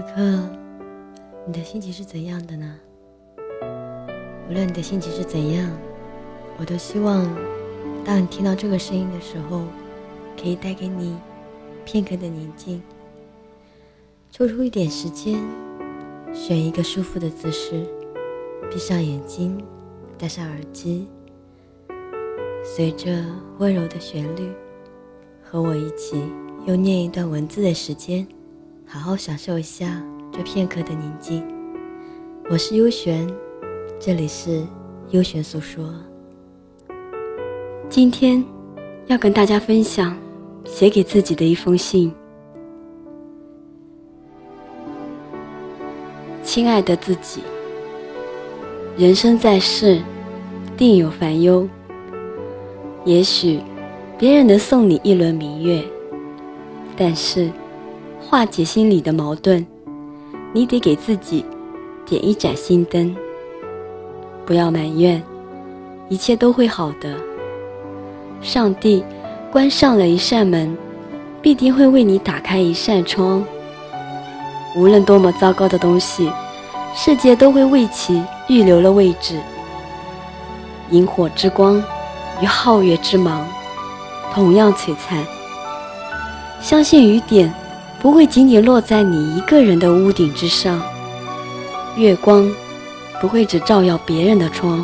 此刻，你的心情是怎样的呢？无论你的心情是怎样，我都希望，当你听到这个声音的时候，可以带给你片刻的宁静。抽出一点时间，选一个舒服的姿势，闭上眼睛，戴上耳机，随着温柔的旋律，和我一起用念一段文字的时间。好好享受一下这片刻的宁静。我是优璇，这里是优璇诉说。今天要跟大家分享写给自己的一封信。亲爱的自己，人生在世，定有烦忧。也许别人能送你一轮明月，但是。化解心里的矛盾，你得给自己点一盏心灯。不要埋怨，一切都会好的。上帝关上了一扇门，必定会为你打开一扇窗。无论多么糟糕的东西，世界都会为其预留了位置。萤火之光与皓月之芒，同样璀璨。相信雨点。不会仅仅落在你一个人的屋顶之上，月光不会只照耀别人的窗。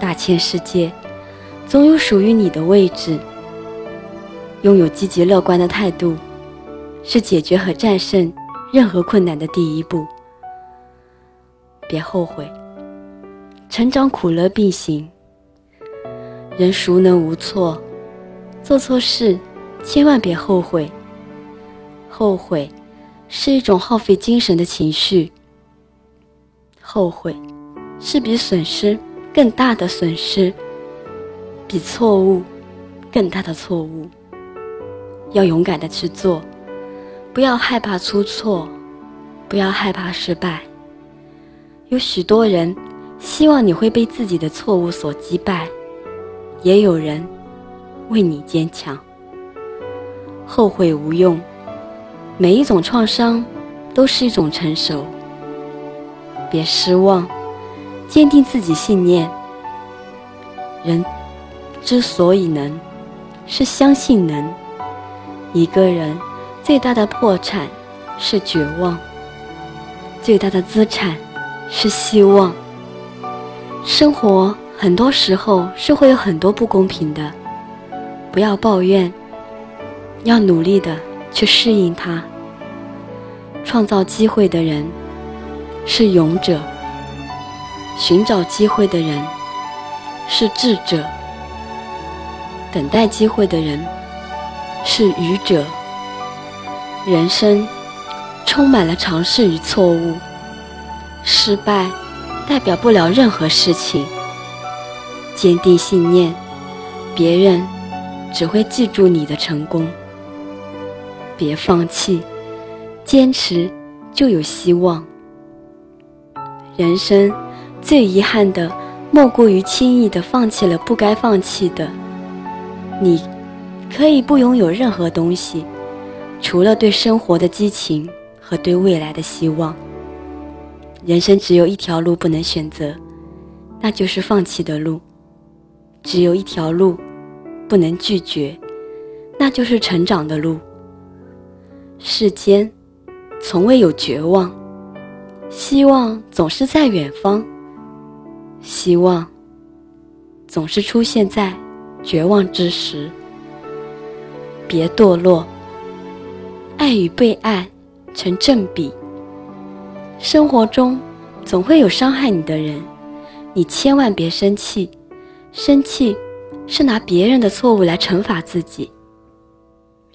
大千世界，总有属于你的位置。拥有积极乐观的态度，是解决和战胜任何困难的第一步。别后悔，成长苦乐并行。人孰能无错？做错事，千万别后悔。后悔是一种耗费精神的情绪。后悔是比损失更大的损失，比错误更大的错误。要勇敢的去做，不要害怕出错，不要害怕失败。有许多人希望你会被自己的错误所击败，也有人为你坚强。后悔无用。每一种创伤都是一种成熟。别失望，坚定自己信念。人之所以能，是相信能。一个人最大的破产是绝望，最大的资产是希望。生活很多时候是会有很多不公平的，不要抱怨，要努力的。去适应它。创造机会的人是勇者，寻找机会的人是智者，等待机会的人是愚者。人生充满了尝试与错误，失败代表不了任何事情。坚定信念，别人只会记住你的成功。别放弃，坚持就有希望。人生最遗憾的，莫过于轻易的放弃了不该放弃的。你可以不拥有任何东西，除了对生活的激情和对未来的希望。人生只有一条路不能选择，那就是放弃的路；只有一条路不能拒绝，那就是成长的路。世间从未有绝望，希望总是在远方。希望总是出现在绝望之时。别堕落，爱与被爱成正比。生活中总会有伤害你的人，你千万别生气。生气是拿别人的错误来惩罚自己。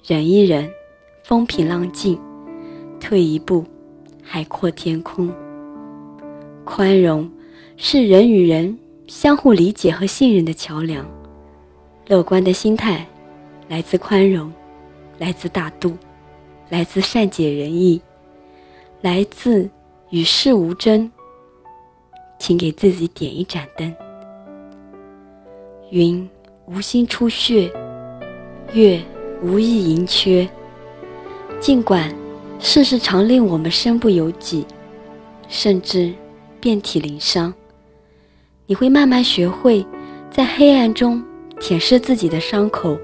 忍一忍。风平浪静，退一步，海阔天空。宽容是人与人相互理解和信任的桥梁。乐观的心态来自宽容，来自大度，来自善解人意，来自与世无争。请给自己点一盏灯。云无心出血，月无意盈缺。尽管世事常令我们身不由己，甚至遍体鳞伤。你会慢慢学会在黑暗中舔舐自己的伤口，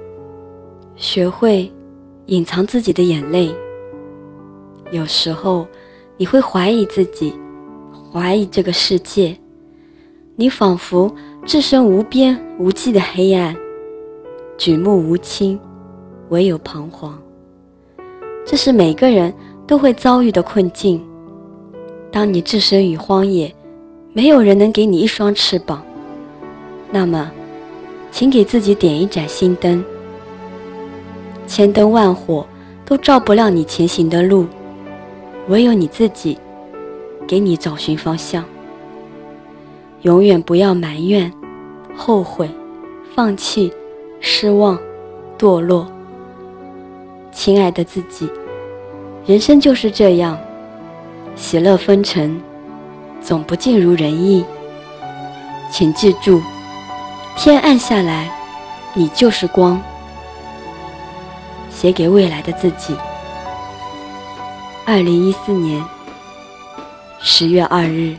学会隐藏自己的眼泪。有时候，你会怀疑自己，怀疑这个世界。你仿佛置身无边无际的黑暗，举目无亲，唯有彷徨。这是每个人都会遭遇的困境。当你置身于荒野，没有人能给你一双翅膀，那么，请给自己点一盏心灯。千灯万火都照不亮你前行的路，唯有你自己，给你找寻方向。永远不要埋怨、后悔、放弃、失望、堕落。亲爱的自己，人生就是这样，喜乐纷呈，总不尽如人意。请记住，天暗下来，你就是光。写给未来的自己。二零一四年十月二日。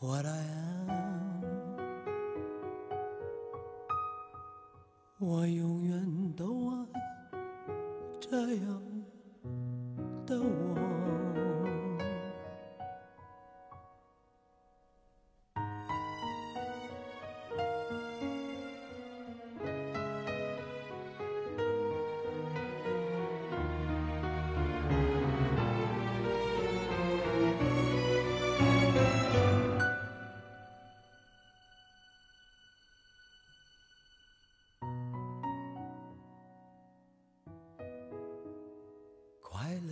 what I 我永远都爱这样的我。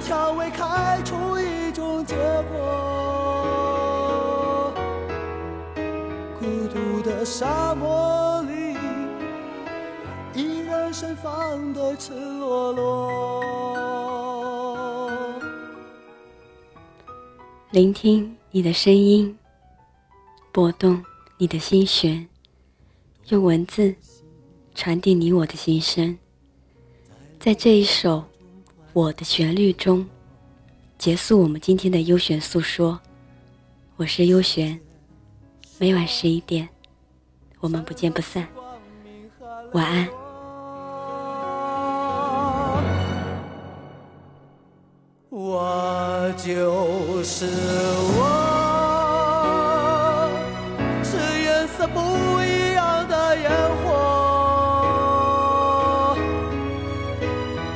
蔷薇开出一种结果。孤独的沙漠里，依然盛放的赤裸裸。聆听你的声音，拨动你的心弦，用文字传递你我的心声。在这一首《我的旋律》中，结束我们今天的优选诉说。我是优璇，每晚十一点，我们不见不散。晚安。我就是我，